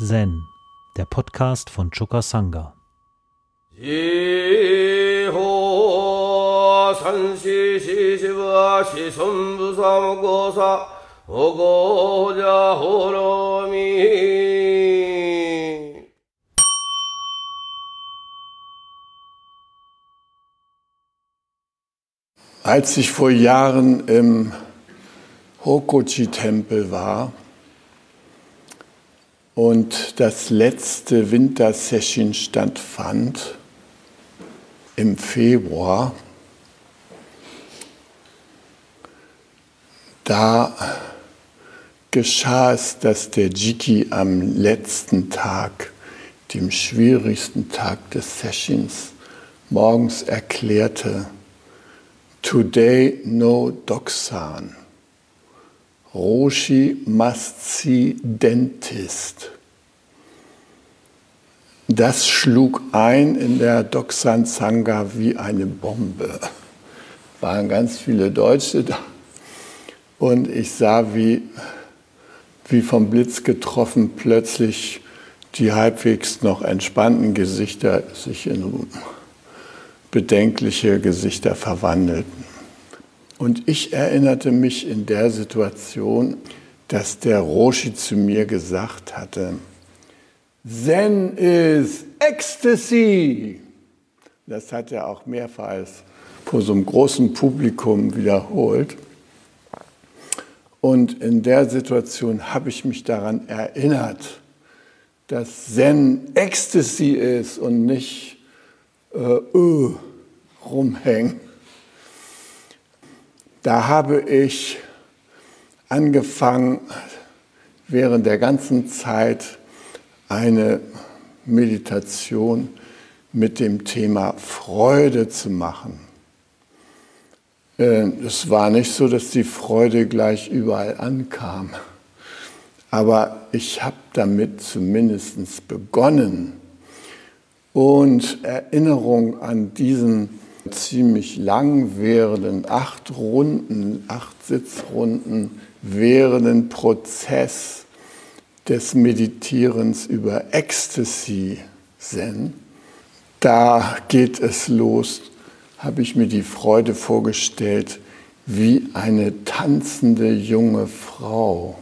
Zen, der Podcast von Choka Sangha. Als ich vor Jahren im Hokochi-Tempel war und das letzte Wintersession stattfand im Februar, da geschah es, dass der Jiki am letzten Tag, dem schwierigsten Tag des Sessions, morgens erklärte, Today no Doksan. Roshi must see dentist. Das schlug ein in der Doksan Sangha wie eine Bombe. Waren ganz viele Deutsche da. Und ich sah, wie, wie vom Blitz getroffen, plötzlich die halbwegs noch entspannten Gesichter sich in bedenkliche Gesichter verwandelten. Und ich erinnerte mich in der Situation, dass der Roshi zu mir gesagt hatte, Zen is Ecstasy. Das hat er auch mehrfach vor so einem großen Publikum wiederholt. Und in der Situation habe ich mich daran erinnert, dass Zen Ecstasy ist und nicht äh, öh, rumhängen. Da habe ich angefangen, während der ganzen Zeit eine Meditation mit dem Thema Freude zu machen. Äh, es war nicht so, dass die Freude gleich überall ankam, aber ich habe damit zumindest begonnen und Erinnerung an diesen ziemlich lang währenden, acht Runden, acht Sitzrunden währenden Prozess des Meditierens über Ecstasy Zen. Da geht es los, habe ich mir die Freude vorgestellt, wie eine tanzende junge Frau.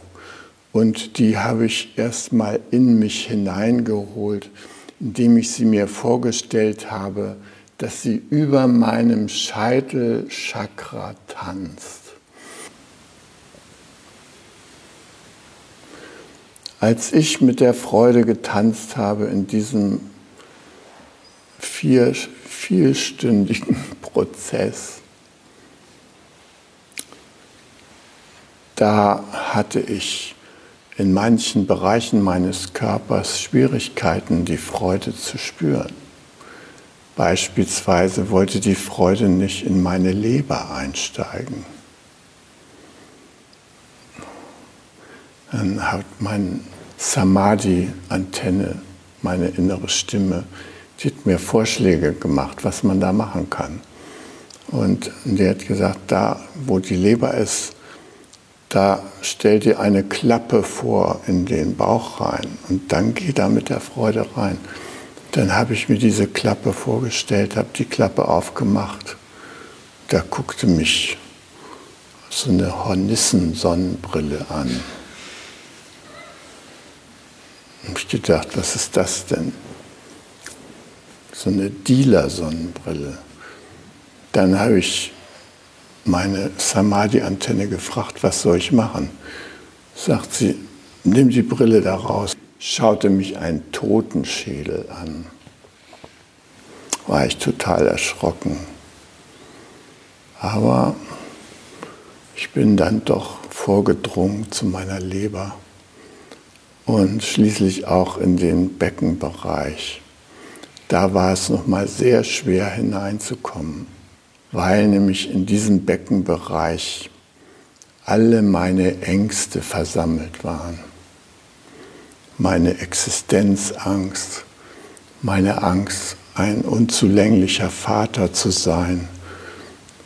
Und die habe ich erstmal in mich hineingeholt indem ich sie mir vorgestellt habe, dass sie über meinem Scheitelchakra tanzt. Als ich mit der Freude getanzt habe in diesem vier, vierstündigen Prozess, da hatte ich in manchen Bereichen meines Körpers Schwierigkeiten, die Freude zu spüren. Beispielsweise wollte die Freude nicht in meine Leber einsteigen. Dann hat mein Samadhi-Antenne, meine innere Stimme, die hat mir Vorschläge gemacht, was man da machen kann. Und die hat gesagt, da wo die Leber ist, da stell dir eine Klappe vor in den Bauch rein und dann geh da mit der Freude rein. Dann habe ich mir diese Klappe vorgestellt, habe die Klappe aufgemacht. Da guckte mich so eine Hornissen-Sonnenbrille an. Und ich gedacht, was ist das denn? So eine Dealer-Sonnenbrille. Dann habe ich meine Samadhi-Antenne gefragt, was soll ich machen? Sagt sie, nimm die Brille da raus. Schaute mich ein Totenschädel an. War ich total erschrocken. Aber ich bin dann doch vorgedrungen zu meiner Leber und schließlich auch in den Beckenbereich. Da war es noch mal sehr schwer hineinzukommen weil nämlich in diesem Beckenbereich alle meine Ängste versammelt waren. Meine Existenzangst, meine Angst, ein unzulänglicher Vater zu sein,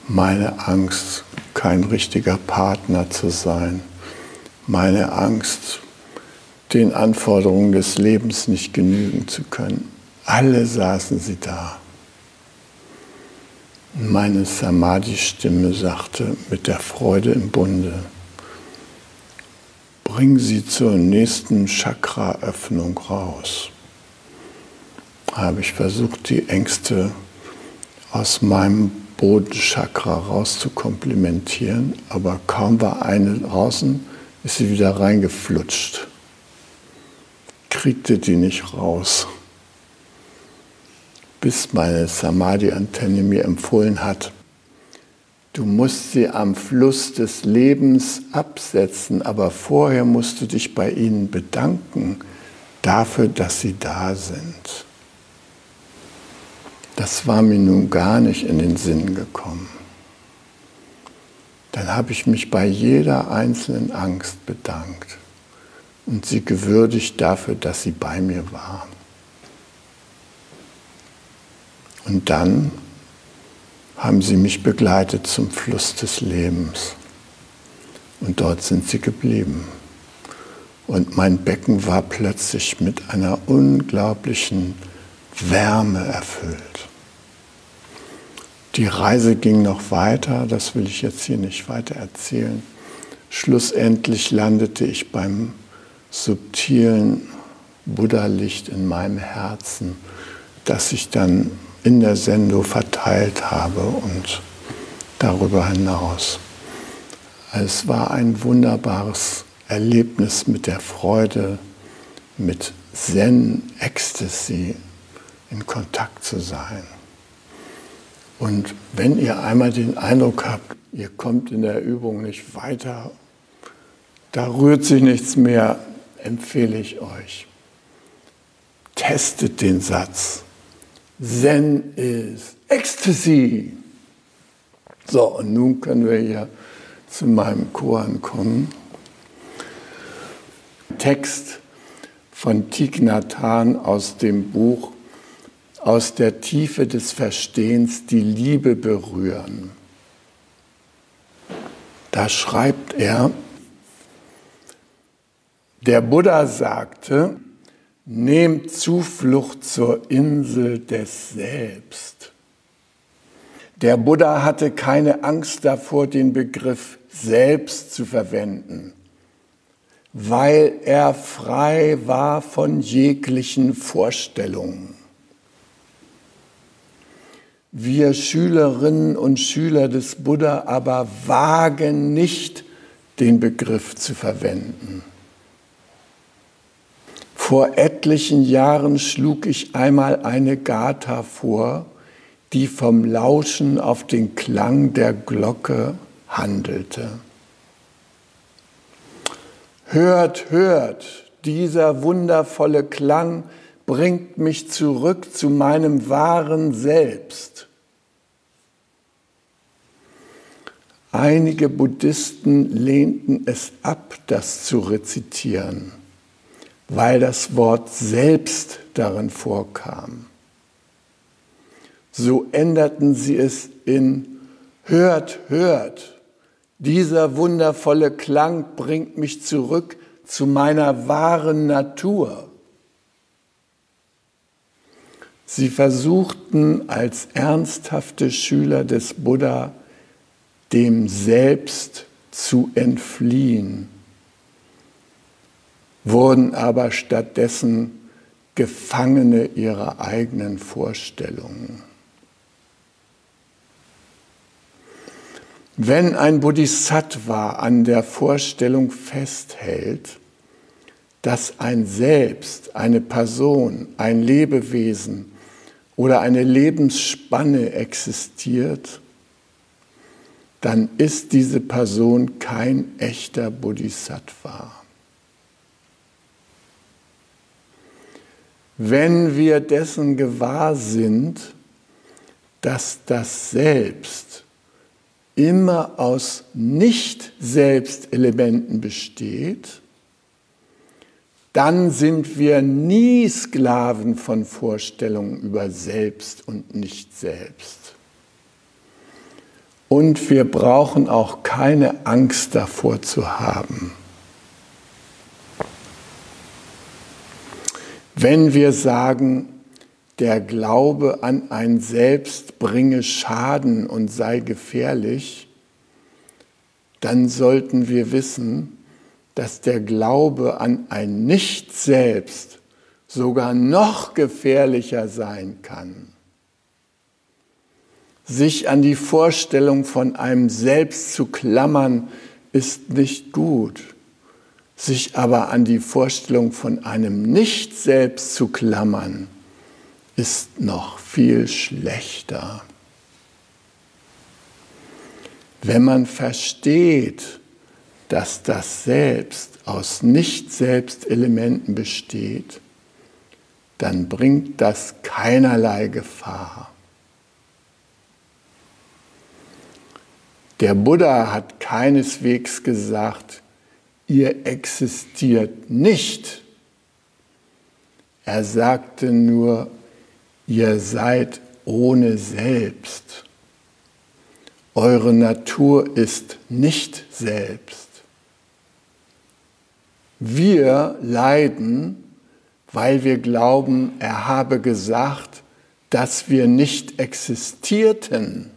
meine Angst, kein richtiger Partner zu sein, meine Angst, den Anforderungen des Lebens nicht genügen zu können. Alle saßen sie da. Meine Samadhi-Stimme sagte mit der Freude im Bunde, bring sie zur nächsten Chakra-Öffnung raus. Habe ich versucht, die Ängste aus meinem Bodenchakra rauszukomplimentieren, aber kaum war eine draußen, ist sie wieder reingeflutscht. Kriegte die nicht raus bis meine Samadhi-Antenne mir empfohlen hat, du musst sie am Fluss des Lebens absetzen, aber vorher musst du dich bei ihnen bedanken dafür, dass sie da sind. Das war mir nun gar nicht in den Sinn gekommen. Dann habe ich mich bei jeder einzelnen Angst bedankt und sie gewürdigt dafür, dass sie bei mir war. Und dann haben sie mich begleitet zum Fluss des Lebens. Und dort sind sie geblieben. Und mein Becken war plötzlich mit einer unglaublichen Wärme erfüllt. Die Reise ging noch weiter, das will ich jetzt hier nicht weiter erzählen. Schlussendlich landete ich beim subtilen Buddha-Licht in meinem Herzen, das sich dann in der Sendung verteilt habe und darüber hinaus. Es war ein wunderbares Erlebnis mit der Freude, mit Zen, Ecstasy in Kontakt zu sein. Und wenn ihr einmal den Eindruck habt, ihr kommt in der Übung nicht weiter, da rührt sich nichts mehr, empfehle ich euch. Testet den Satz Zen ist Ecstasy. So, und nun können wir hier zu meinem Koran kommen. Text von Thich Nhat Hanh aus dem Buch Aus der Tiefe des Verstehens die Liebe berühren. Da schreibt er, der Buddha sagte, Nehmt Zuflucht zur Insel des Selbst. Der Buddha hatte keine Angst davor, den Begriff Selbst zu verwenden, weil er frei war von jeglichen Vorstellungen. Wir Schülerinnen und Schüler des Buddha aber wagen nicht, den Begriff zu verwenden. Vor etlichen Jahren schlug ich einmal eine Gata vor, die vom Lauschen auf den Klang der Glocke handelte. Hört, hört, dieser wundervolle Klang bringt mich zurück zu meinem wahren Selbst. Einige Buddhisten lehnten es ab, das zu rezitieren weil das Wort selbst darin vorkam. So änderten sie es in Hört, hört, dieser wundervolle Klang bringt mich zurück zu meiner wahren Natur. Sie versuchten als ernsthafte Schüler des Buddha dem Selbst zu entfliehen wurden aber stattdessen Gefangene ihrer eigenen Vorstellungen. Wenn ein Bodhisattva an der Vorstellung festhält, dass ein Selbst, eine Person, ein Lebewesen oder eine Lebensspanne existiert, dann ist diese Person kein echter Bodhisattva. Wenn wir dessen gewahr sind, dass das Selbst immer aus Nicht-Selbst-Elementen besteht, dann sind wir nie Sklaven von Vorstellungen über Selbst und Nicht-Selbst. Und wir brauchen auch keine Angst davor zu haben. Wenn wir sagen, der Glaube an ein Selbst bringe Schaden und sei gefährlich, dann sollten wir wissen, dass der Glaube an ein Nicht-Selbst sogar noch gefährlicher sein kann. Sich an die Vorstellung von einem Selbst zu klammern, ist nicht gut. Sich aber an die Vorstellung von einem Nicht-Selbst zu klammern, ist noch viel schlechter. Wenn man versteht, dass das Selbst aus Nicht-Selbst-Elementen besteht, dann bringt das keinerlei Gefahr. Der Buddha hat keineswegs gesagt, ihr existiert nicht. Er sagte nur, ihr seid ohne Selbst. Eure Natur ist nicht selbst. Wir leiden, weil wir glauben, er habe gesagt, dass wir nicht existierten.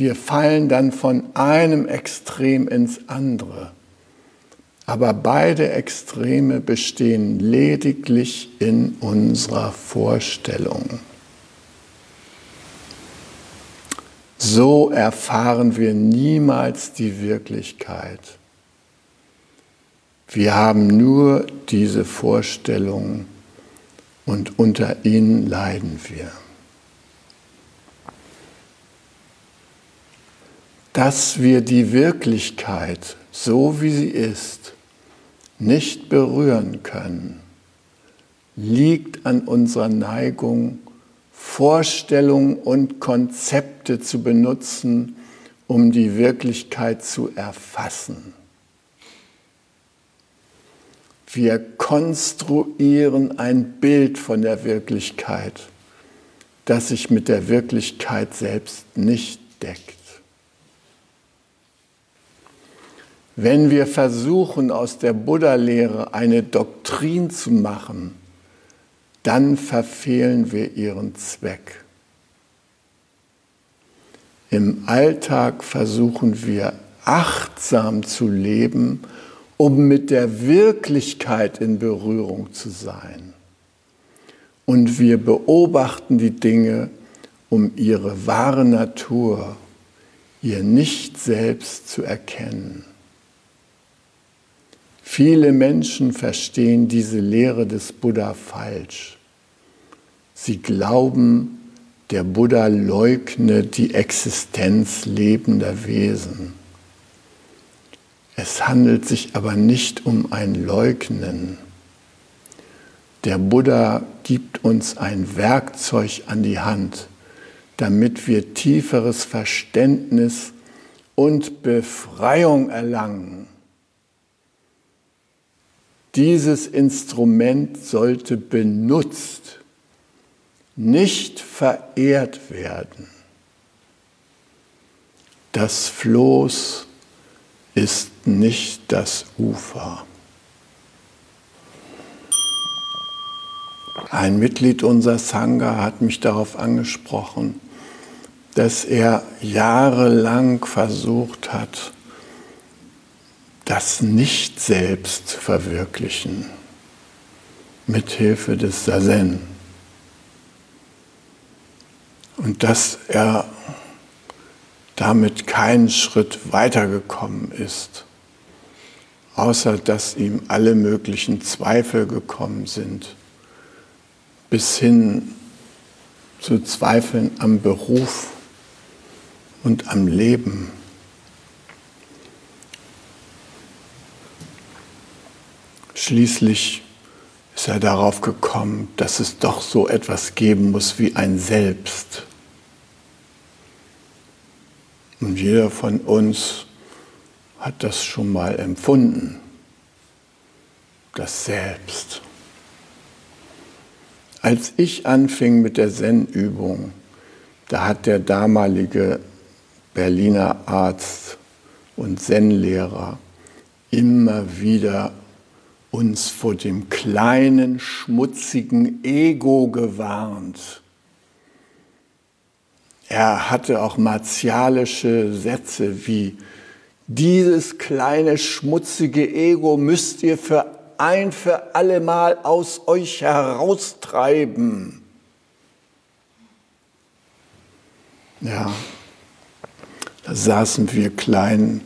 Wir fallen dann von einem Extrem ins andere. Aber beide Extreme bestehen lediglich in unserer Vorstellung. So erfahren wir niemals die Wirklichkeit. Wir haben nur diese Vorstellungen und unter ihnen leiden wir. Dass wir die Wirklichkeit, so wie sie ist, nicht berühren können, liegt an unserer Neigung, Vorstellungen und Konzepte zu benutzen, um die Wirklichkeit zu erfassen. Wir konstruieren ein Bild von der Wirklichkeit, das sich mit der Wirklichkeit selbst nicht deckt. Wenn wir versuchen, aus der Buddha-Lehre eine Doktrin zu machen, dann verfehlen wir ihren Zweck. Im Alltag versuchen wir achtsam zu leben, um mit der Wirklichkeit in Berührung zu sein. Und wir beobachten die Dinge, um ihre wahre Natur, ihr Nicht-Selbst zu erkennen. Viele Menschen verstehen diese Lehre des Buddha falsch. Sie glauben, der Buddha leugne die Existenz lebender Wesen. Es handelt sich aber nicht um ein Leugnen. Der Buddha gibt uns ein Werkzeug an die Hand, damit wir tieferes Verständnis und Befreiung erlangen. Dieses Instrument sollte benutzt, nicht verehrt werden. Das Floß ist nicht das Ufer. Ein Mitglied unserer Sangha hat mich darauf angesprochen, dass er jahrelang versucht hat, das Nicht-Selbst zu verwirklichen, mithilfe des Sazen. Und dass er damit keinen Schritt weitergekommen ist, außer dass ihm alle möglichen Zweifel gekommen sind, bis hin zu Zweifeln am Beruf und am Leben. Schließlich ist er darauf gekommen, dass es doch so etwas geben muss wie ein Selbst. Und jeder von uns hat das schon mal empfunden, das Selbst. Als ich anfing mit der Zen-Übung, da hat der damalige Berliner Arzt und Zen-Lehrer immer wieder uns vor dem kleinen, schmutzigen Ego gewarnt. Er hatte auch martialische Sätze wie, dieses kleine, schmutzige Ego müsst ihr für ein für allemal aus euch heraustreiben. Ja, da saßen wir klein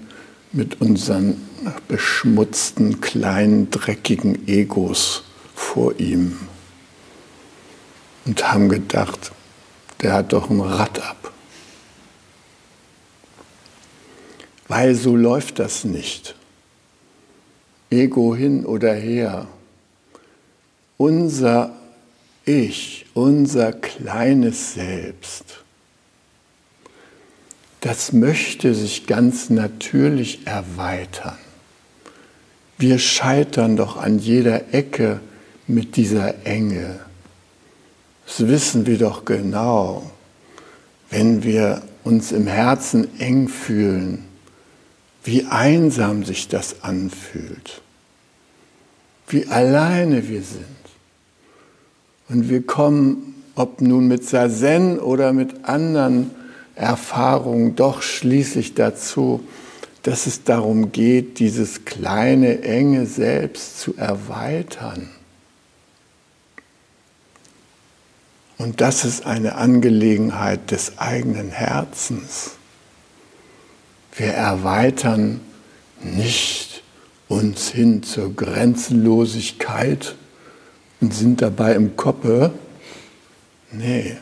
mit unseren beschmutzten, kleinen, dreckigen Egos vor ihm und haben gedacht, der hat doch ein Rad ab. Weil so läuft das nicht. Ego hin oder her. Unser Ich, unser kleines Selbst das möchte sich ganz natürlich erweitern. Wir scheitern doch an jeder Ecke mit dieser Enge. Das wissen wir doch genau. Wenn wir uns im Herzen eng fühlen, wie einsam sich das anfühlt, wie alleine wir sind. Und wir kommen, ob nun mit Sazen oder mit anderen Erfahrung doch schließlich dazu, dass es darum geht, dieses kleine, enge Selbst zu erweitern. Und das ist eine Angelegenheit des eigenen Herzens. Wir erweitern nicht uns hin zur Grenzenlosigkeit und sind dabei im Koppe. Nee,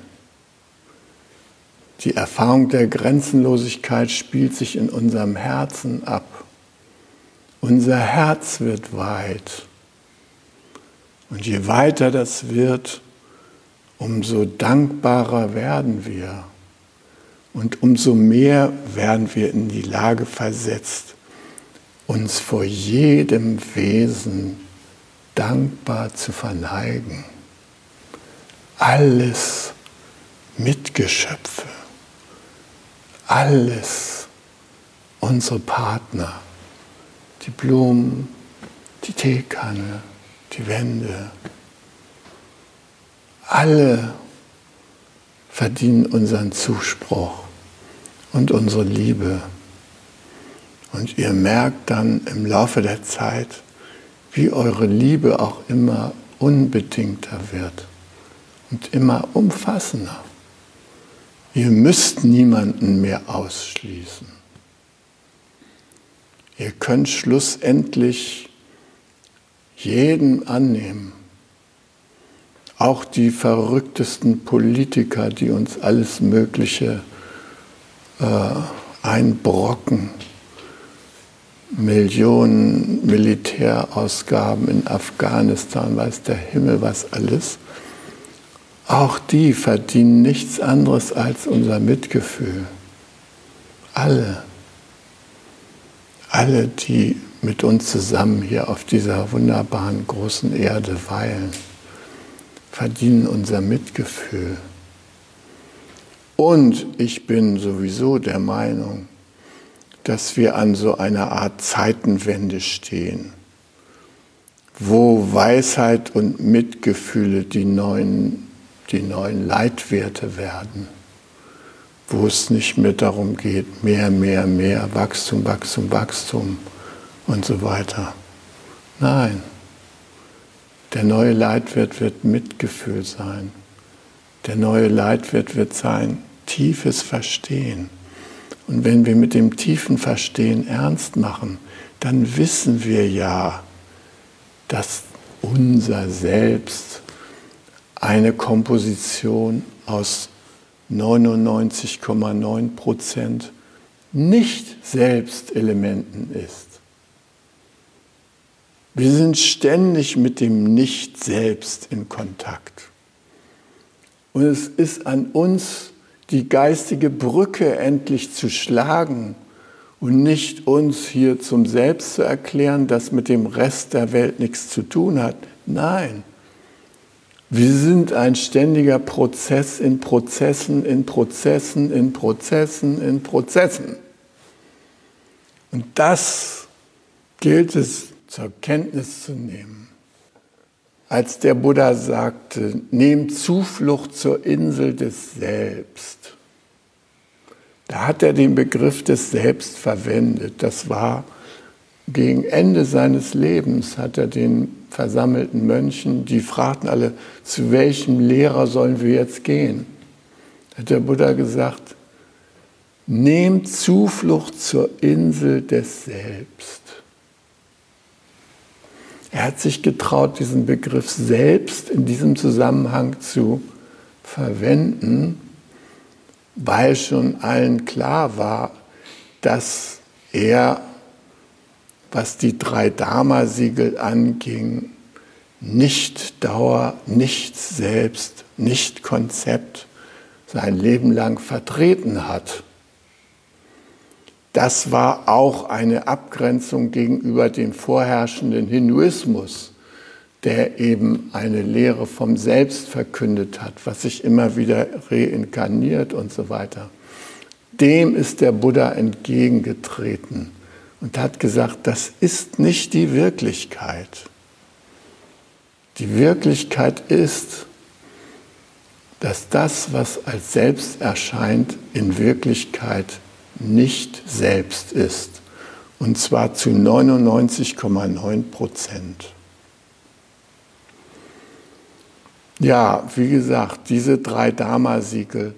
die Erfahrung der Grenzenlosigkeit spielt sich in unserem Herzen ab. Unser Herz wird weit. Und je weiter das wird, umso dankbarer werden wir. Und umso mehr werden wir in die Lage versetzt, uns vor jedem Wesen dankbar zu verneigen. Alles Mitgeschöpfe alles unsere Partner, die Blumen, die Teekanne, die Wände, alle verdienen unseren Zuspruch und unsere Liebe. Und ihr merkt dann im Laufe der Zeit, wie eure Liebe auch immer unbedingter wird und immer umfassender. Ihr müsst niemanden mehr ausschließen. Ihr könnt schlussendlich jeden annehmen. Auch die verrücktesten Politiker, die uns alles Mögliche äh, einbrocken. Millionen Militärausgaben in Afghanistan, weiß der Himmel was alles. Auch die verdienen nichts anderes als unser Mitgefühl. Alle. Alle, die mit uns zusammen hier auf dieser wunderbaren großen Erde weilen, verdienen unser Mitgefühl. Und ich bin sowieso der Meinung, dass wir an so einer Art Zeitenwende stehen, wo Weisheit und Mitgefühle die neuen die neuen Leitwerte werden, wo es nicht mehr darum geht, mehr, mehr, mehr, Wachstum, Wachstum, Wachstum und so weiter. Nein, der neue Leitwert wird Mitgefühl sein. Der neue Leitwert wird sein tiefes Verstehen. Und wenn wir mit dem tiefen Verstehen ernst machen, dann wissen wir ja, dass unser Selbst eine Komposition aus 99,9 Prozent nicht Selbstelementen ist. Wir sind ständig mit dem Nicht-Selbst in Kontakt. Und es ist an uns, die geistige Brücke endlich zu schlagen und nicht uns hier zum Selbst zu erklären, das mit dem Rest der Welt nichts zu tun hat. Nein, wir sind ein ständiger Prozess in Prozessen, in Prozessen, in Prozessen, in Prozessen. Und das gilt es zur Kenntnis zu nehmen. Als der Buddha sagte, nehmt Zuflucht zur Insel des Selbst, da hat er den Begriff des Selbst verwendet. Das war gegen Ende seines Lebens, hat er den versammelten Mönchen, die fragten alle, zu welchem Lehrer sollen wir jetzt gehen? Hat der Buddha gesagt, nehmt Zuflucht zur Insel des Selbst. Er hat sich getraut, diesen Begriff selbst in diesem Zusammenhang zu verwenden, weil schon allen klar war, dass er was die drei Dharma-Siegel anging, nicht Dauer, nicht Selbst, nicht Konzept sein Leben lang vertreten hat. Das war auch eine Abgrenzung gegenüber dem vorherrschenden Hinduismus, der eben eine Lehre vom Selbst verkündet hat, was sich immer wieder reinkarniert und so weiter. Dem ist der Buddha entgegengetreten und hat gesagt, das ist nicht die Wirklichkeit. Die Wirklichkeit ist, dass das, was als Selbst erscheint, in Wirklichkeit nicht Selbst ist. Und zwar zu 99,9 Prozent. Ja, wie gesagt, diese drei Dharma-Siegel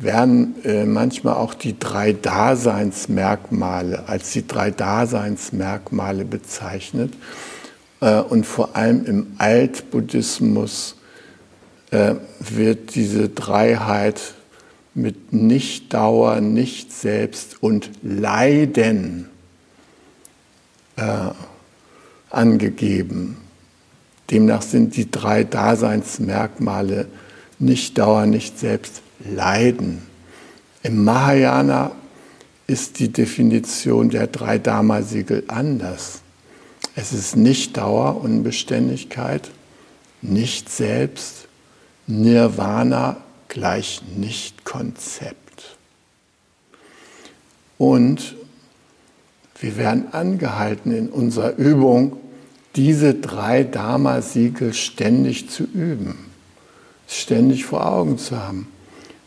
werden äh, manchmal auch die drei Daseinsmerkmale als die drei Daseinsmerkmale bezeichnet. Äh, und vor allem im Altbuddhismus äh, wird diese Dreiheit mit Nichtdauer, Nicht-Selbst und Leiden äh, angegeben. Demnach sind die drei Daseinsmerkmale Nicht-Dauer, Nicht-Selbst, Leiden. Im Mahayana ist die Definition der drei Dharma-Siegel anders. Es ist nicht Dauer, Unbeständigkeit, nicht Selbst, Nirvana gleich nicht Konzept. Und wir werden angehalten in unserer Übung, diese drei Dharma-Siegel ständig zu üben, ständig vor Augen zu haben.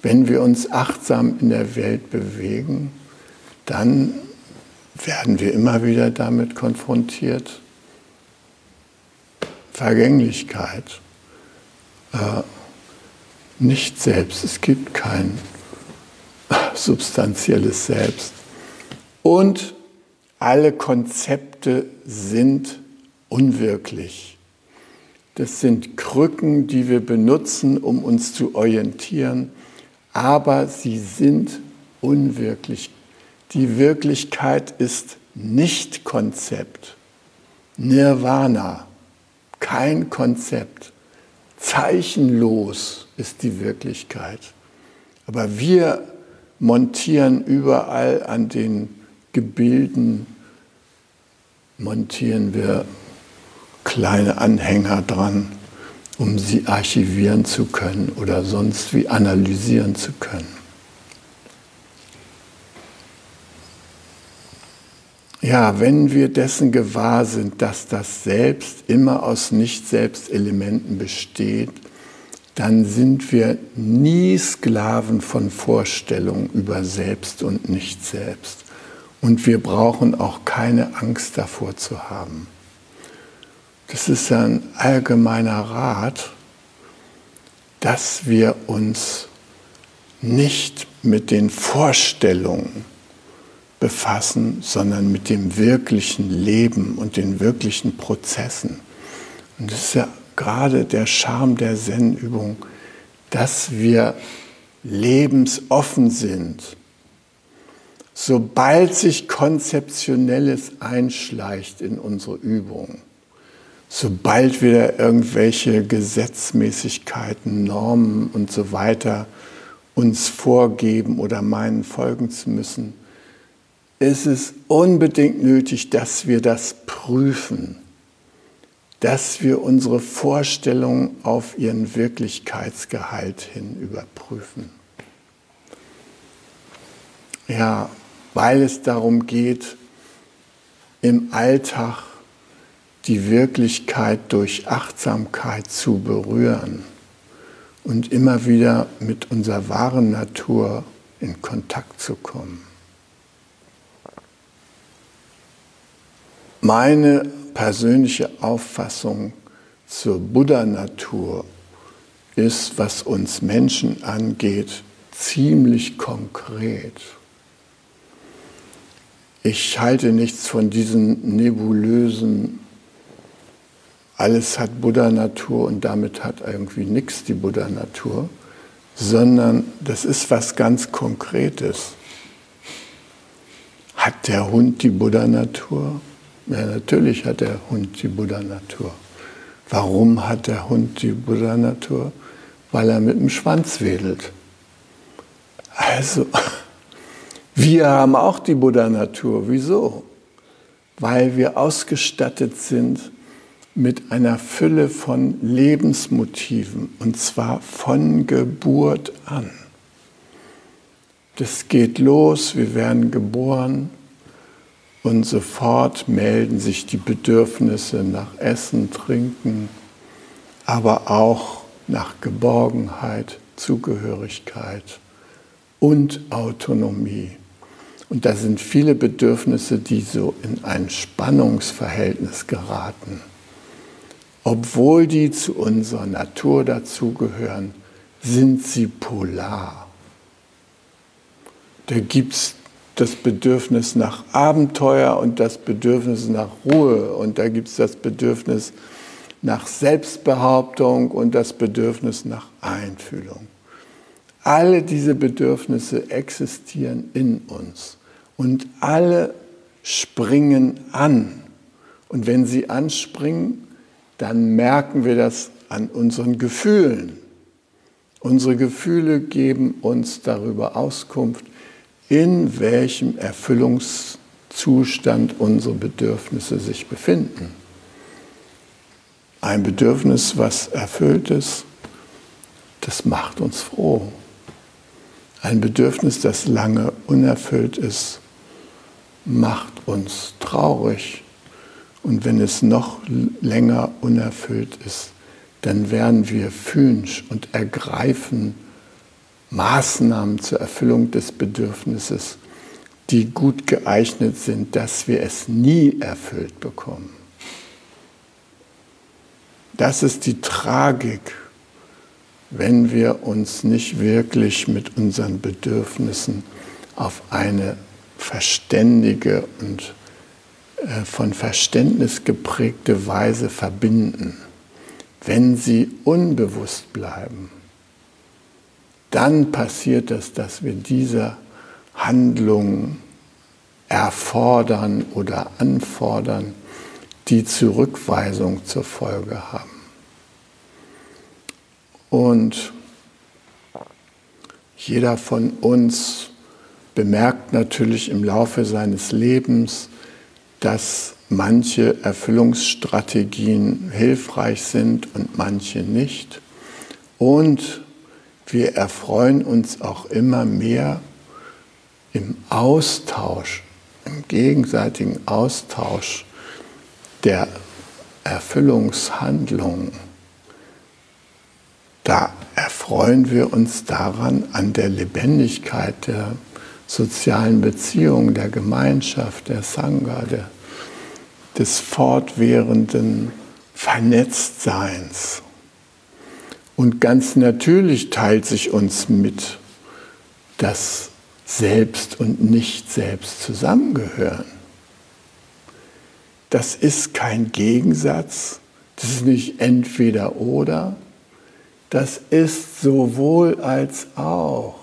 Wenn wir uns achtsam in der Welt bewegen, dann werden wir immer wieder damit konfrontiert. Vergänglichkeit, äh, nicht selbst, es gibt kein substanzielles Selbst. Und alle Konzepte sind unwirklich. Das sind Krücken, die wir benutzen, um uns zu orientieren aber sie sind unwirklich. Die Wirklichkeit ist nicht Konzept. Nirvana, kein Konzept. Zeichenlos ist die Wirklichkeit. Aber wir montieren überall an den Gebilden, montieren wir kleine Anhänger dran um sie archivieren zu können oder sonst wie analysieren zu können. Ja, wenn wir dessen gewahr sind, dass das Selbst immer aus Nicht-Selbst-Elementen besteht, dann sind wir nie Sklaven von Vorstellungen über Selbst und Nicht-Selbst. Und wir brauchen auch keine Angst davor zu haben. Das ist ein allgemeiner Rat, dass wir uns nicht mit den Vorstellungen befassen, sondern mit dem wirklichen Leben und den wirklichen Prozessen. Und das ist ja gerade der Charme der Zen-Übung, dass wir lebensoffen sind. Sobald sich Konzeptionelles einschleicht in unsere Übung, sobald wir irgendwelche Gesetzmäßigkeiten, Normen und so weiter uns vorgeben oder meinen, folgen zu müssen, ist es unbedingt nötig, dass wir das prüfen, dass wir unsere Vorstellungen auf ihren Wirklichkeitsgehalt hin überprüfen. Ja, weil es darum geht, im Alltag die Wirklichkeit durch Achtsamkeit zu berühren und immer wieder mit unserer wahren Natur in Kontakt zu kommen. Meine persönliche Auffassung zur Buddha-Natur ist, was uns Menschen angeht, ziemlich konkret. Ich halte nichts von diesen nebulösen, alles hat Buddha-Natur und damit hat irgendwie nichts die Buddha-Natur, sondern das ist was ganz Konkretes. Hat der Hund die Buddha-Natur? Ja, natürlich hat der Hund die Buddha-Natur. Warum hat der Hund die Buddha-Natur? Weil er mit dem Schwanz wedelt. Also, wir haben auch die Buddha-Natur. Wieso? Weil wir ausgestattet sind mit einer Fülle von Lebensmotiven und zwar von Geburt an. Das geht los, wir werden geboren und sofort melden sich die Bedürfnisse nach Essen, Trinken, aber auch nach Geborgenheit, Zugehörigkeit und Autonomie. Und da sind viele Bedürfnisse, die so in ein Spannungsverhältnis geraten. Obwohl die zu unserer Natur dazugehören, sind sie polar. Da gibt es das Bedürfnis nach Abenteuer und das Bedürfnis nach Ruhe. Und da gibt es das Bedürfnis nach Selbstbehauptung und das Bedürfnis nach Einfühlung. Alle diese Bedürfnisse existieren in uns und alle springen an. Und wenn sie anspringen, dann merken wir das an unseren Gefühlen. Unsere Gefühle geben uns darüber Auskunft, in welchem Erfüllungszustand unsere Bedürfnisse sich befinden. Ein Bedürfnis, was erfüllt ist, das macht uns froh. Ein Bedürfnis, das lange unerfüllt ist, macht uns traurig. Und wenn es noch länger unerfüllt ist, dann werden wir fühlisch und ergreifen Maßnahmen zur Erfüllung des Bedürfnisses, die gut geeignet sind, dass wir es nie erfüllt bekommen. Das ist die Tragik wenn wir uns nicht wirklich mit unseren Bedürfnissen auf eine verständige und von Verständnis geprägte Weise verbinden, wenn sie unbewusst bleiben, dann passiert es, dass wir diese Handlung erfordern oder anfordern, die Zurückweisung zur Folge haben. Und jeder von uns bemerkt natürlich im Laufe seines Lebens, dass manche Erfüllungsstrategien hilfreich sind und manche nicht. Und wir erfreuen uns auch immer mehr im Austausch, im gegenseitigen Austausch der Erfüllungshandlungen da erfreuen wir uns daran an der Lebendigkeit der sozialen Beziehungen, der Gemeinschaft, der Sangha, der, des fortwährenden Vernetztseins. Und ganz natürlich teilt sich uns mit, dass Selbst und Nicht-Selbst zusammengehören. Das ist kein Gegensatz, das ist nicht entweder oder, das ist sowohl als auch.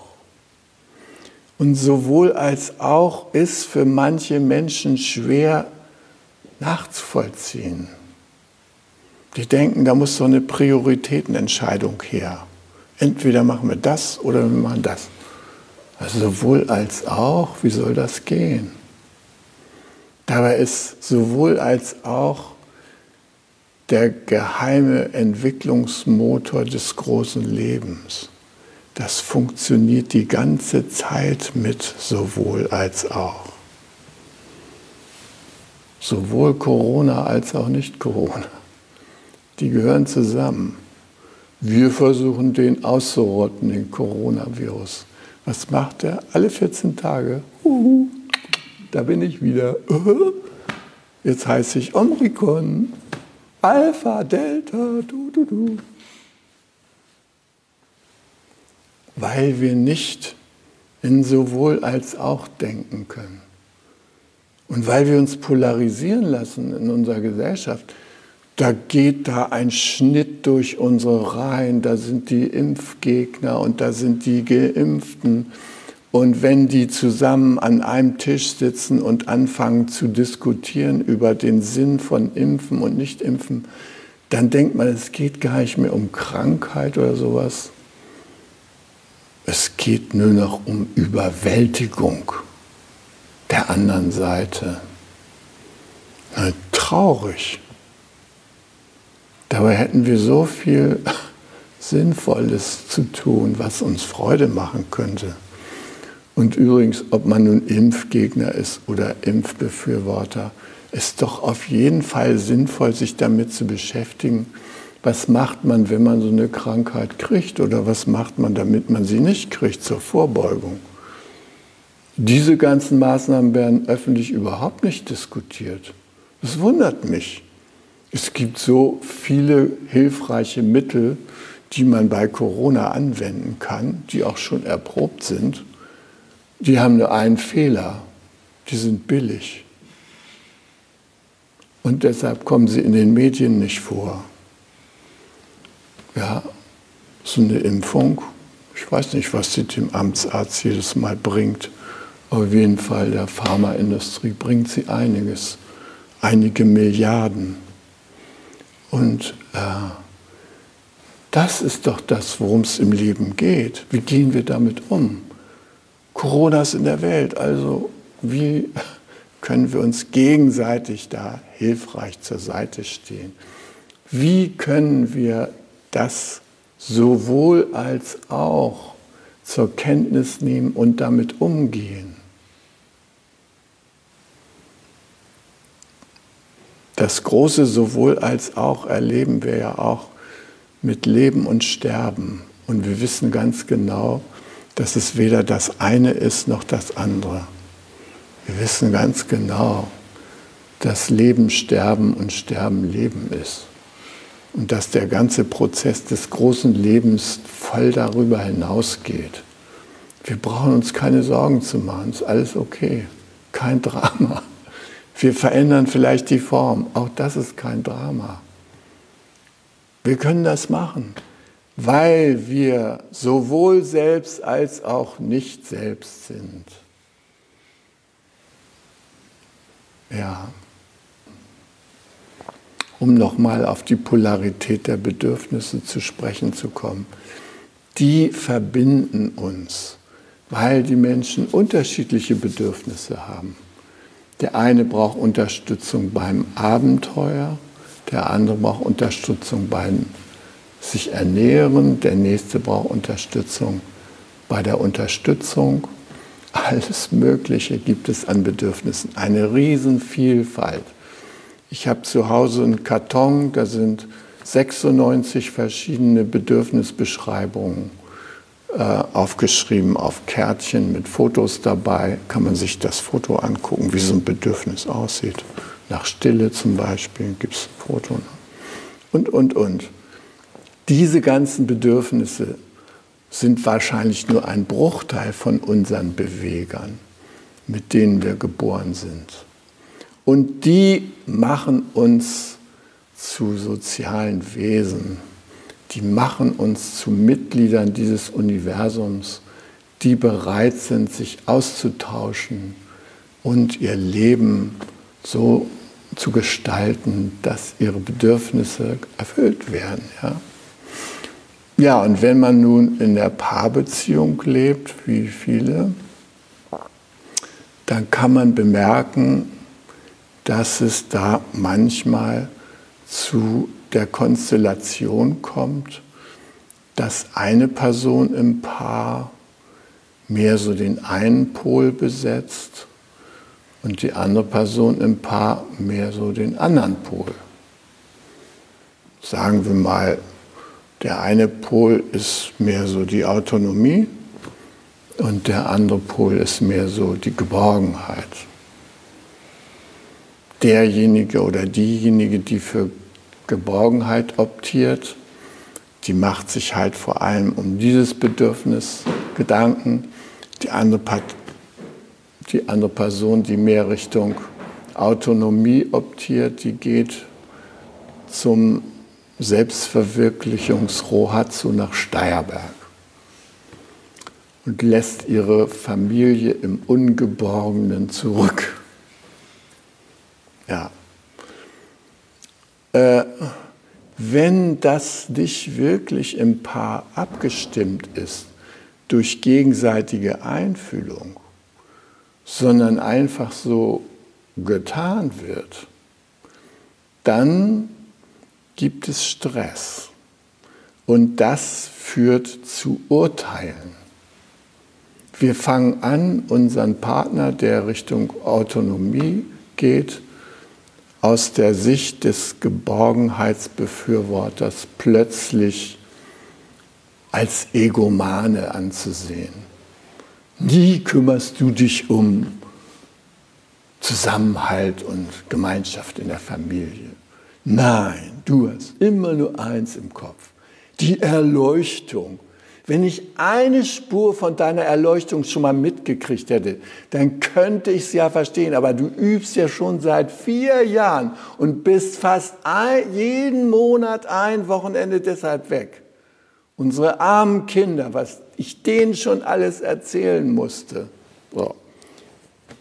Und sowohl als auch ist für manche Menschen schwer nachzuvollziehen. Die denken, da muss so eine Prioritätenentscheidung her. Entweder machen wir das oder wir machen das. Also sowohl als auch, wie soll das gehen? Dabei ist sowohl als auch der geheime Entwicklungsmotor des großen Lebens. Das funktioniert die ganze Zeit mit sowohl als auch. sowohl Corona als auch nicht Corona. Die gehören zusammen. Wir versuchen den auszurotten, den Coronavirus. Was macht er? Alle 14 Tage. Uhu, da bin ich wieder. Jetzt heiße ich Omrikon. Alpha, Delta, du, du, du. Weil wir nicht in sowohl als auch denken können. Und weil wir uns polarisieren lassen in unserer Gesellschaft, da geht da ein Schnitt durch unsere Reihen, da sind die Impfgegner und da sind die Geimpften. Und wenn die zusammen an einem Tisch sitzen und anfangen zu diskutieren über den Sinn von Impfen und Nicht-Impfen, dann denkt man, es geht gar nicht mehr um Krankheit oder sowas. Es geht nur noch um Überwältigung der anderen Seite. Traurig. Dabei hätten wir so viel Sinnvolles zu tun, was uns Freude machen könnte. Und übrigens, ob man nun Impfgegner ist oder Impfbefürworter, ist doch auf jeden Fall sinnvoll, sich damit zu beschäftigen, was macht man, wenn man so eine Krankheit kriegt oder was macht man, damit man sie nicht kriegt zur Vorbeugung. Diese ganzen Maßnahmen werden öffentlich überhaupt nicht diskutiert. Das wundert mich. Es gibt so viele hilfreiche Mittel, die man bei Corona anwenden kann, die auch schon erprobt sind. Die haben nur einen Fehler, die sind billig. Und deshalb kommen sie in den Medien nicht vor. Ja, so eine Impfung, ich weiß nicht, was sie dem Amtsarzt jedes Mal bringt, aber auf jeden Fall der Pharmaindustrie bringt sie einiges, einige Milliarden. Und äh, das ist doch das, worum es im Leben geht. Wie gehen wir damit um? Corona ist in der Welt, also wie können wir uns gegenseitig da hilfreich zur Seite stehen? Wie können wir das sowohl als auch zur Kenntnis nehmen und damit umgehen? Das große sowohl als auch erleben wir ja auch mit Leben und Sterben. Und wir wissen ganz genau, dass es weder das eine ist noch das andere. Wir wissen ganz genau, dass Leben Sterben und Sterben Leben ist. Und dass der ganze Prozess des großen Lebens voll darüber hinausgeht. Wir brauchen uns keine Sorgen zu machen, ist alles okay, kein Drama. Wir verändern vielleicht die Form. Auch das ist kein Drama. Wir können das machen, weil wir sowohl selbst als auch nicht selbst sind. Ja. Um nochmal auf die Polarität der Bedürfnisse zu sprechen zu kommen. Die verbinden uns, weil die Menschen unterschiedliche Bedürfnisse haben. Der eine braucht Unterstützung beim Abenteuer, der andere braucht Unterstützung beim sich ernähren, der nächste braucht Unterstützung bei der Unterstützung. Alles Mögliche gibt es an Bedürfnissen, eine Riesenvielfalt. Ich habe zu Hause einen Karton, da sind 96 verschiedene Bedürfnisbeschreibungen äh, aufgeschrieben auf Kärtchen mit Fotos dabei. Kann man sich das Foto angucken, wie so ein Bedürfnis aussieht. Nach Stille zum Beispiel gibt es ein Foto. Ne? Und, und, und. Diese ganzen Bedürfnisse sind wahrscheinlich nur ein Bruchteil von unseren Bewegern, mit denen wir geboren sind. Und die machen uns zu sozialen Wesen die machen uns zu Mitgliedern dieses Universums, die bereit sind, sich auszutauschen und ihr Leben so zu gestalten, dass ihre Bedürfnisse erfüllt werden. Ja, ja und wenn man nun in der Paarbeziehung lebt, wie viele, dann kann man bemerken, dass es da manchmal zu der Konstellation kommt, dass eine Person im Paar mehr so den einen Pol besetzt und die andere Person im Paar mehr so den anderen Pol. Sagen wir mal, der eine Pol ist mehr so die Autonomie und der andere Pol ist mehr so die Geborgenheit. Derjenige oder diejenige, die für Geborgenheit optiert, die macht sich halt vor allem um dieses Bedürfnis Gedanken. Die andere, die andere Person, die mehr Richtung Autonomie optiert, die geht zum Selbstverwirklichungsrohatsu nach Steierberg und lässt ihre Familie im Ungeborgenen zurück. Ja. Äh, wenn das nicht wirklich im Paar abgestimmt ist durch gegenseitige Einfühlung, sondern einfach so getan wird, dann gibt es Stress. Und das führt zu Urteilen. Wir fangen an, unseren Partner, der Richtung Autonomie geht, aus der Sicht des Geborgenheitsbefürworters plötzlich als Egomane anzusehen. Nie kümmerst du dich um Zusammenhalt und Gemeinschaft in der Familie. Nein, du hast immer nur eins im Kopf, die Erleuchtung wenn ich eine Spur von deiner Erleuchtung schon mal mitgekriegt hätte, dann könnte ich es ja verstehen. Aber du übst ja schon seit vier Jahren und bist fast ein, jeden Monat ein Wochenende deshalb weg. Unsere armen Kinder, was ich denen schon alles erzählen musste. So.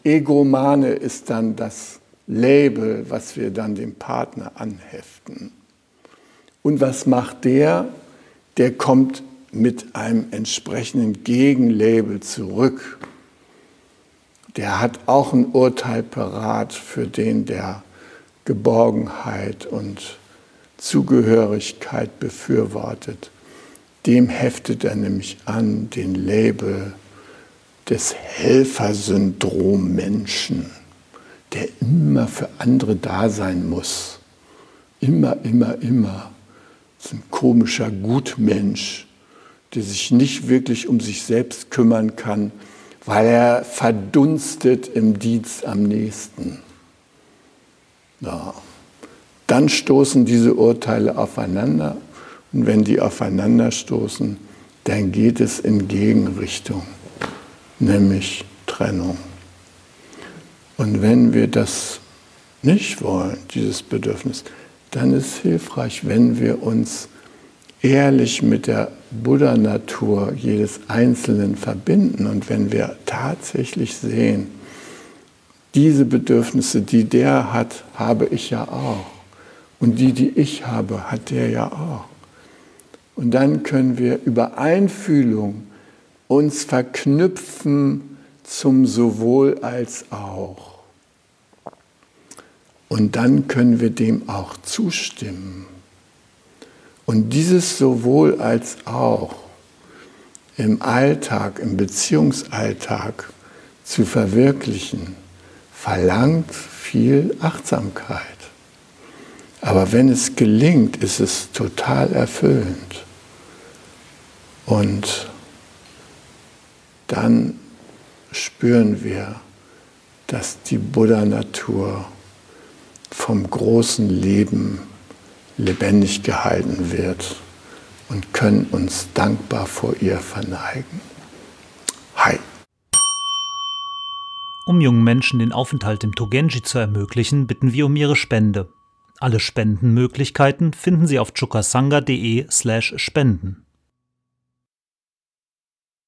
Egomane ist dann das Label, was wir dann dem Partner anheften. Und was macht der? Der kommt mit einem entsprechenden Gegenlabel zurück. Der hat auch ein Urteil parat für den, der Geborgenheit und Zugehörigkeit befürwortet. Dem heftet er nämlich an den Label des Helfersyndrom-Menschen, der immer für andere da sein muss. Immer, immer, immer. Das ist ein komischer Gutmensch der sich nicht wirklich um sich selbst kümmern kann, weil er verdunstet im Dienst am nächsten. Ja. Dann stoßen diese Urteile aufeinander und wenn die aufeinanderstoßen, dann geht es in Gegenrichtung, nämlich Trennung. Und wenn wir das nicht wollen, dieses Bedürfnis, dann ist es hilfreich, wenn wir uns ehrlich mit der Buddha-Natur jedes Einzelnen verbinden und wenn wir tatsächlich sehen, diese Bedürfnisse, die der hat, habe ich ja auch. Und die, die ich habe, hat der ja auch. Und dann können wir über Einfühlung uns verknüpfen zum sowohl als auch. Und dann können wir dem auch zustimmen. Und dieses sowohl als auch im Alltag, im Beziehungsalltag zu verwirklichen, verlangt viel Achtsamkeit. Aber wenn es gelingt, ist es total erfüllend. Und dann spüren wir, dass die Buddha-Natur vom großen Leben lebendig gehalten wird und können uns dankbar vor ihr verneigen. Hi. Um jungen Menschen den Aufenthalt im Togenji zu ermöglichen, bitten wir um ihre Spende. Alle Spendenmöglichkeiten finden Sie auf chukasanga.de/spenden.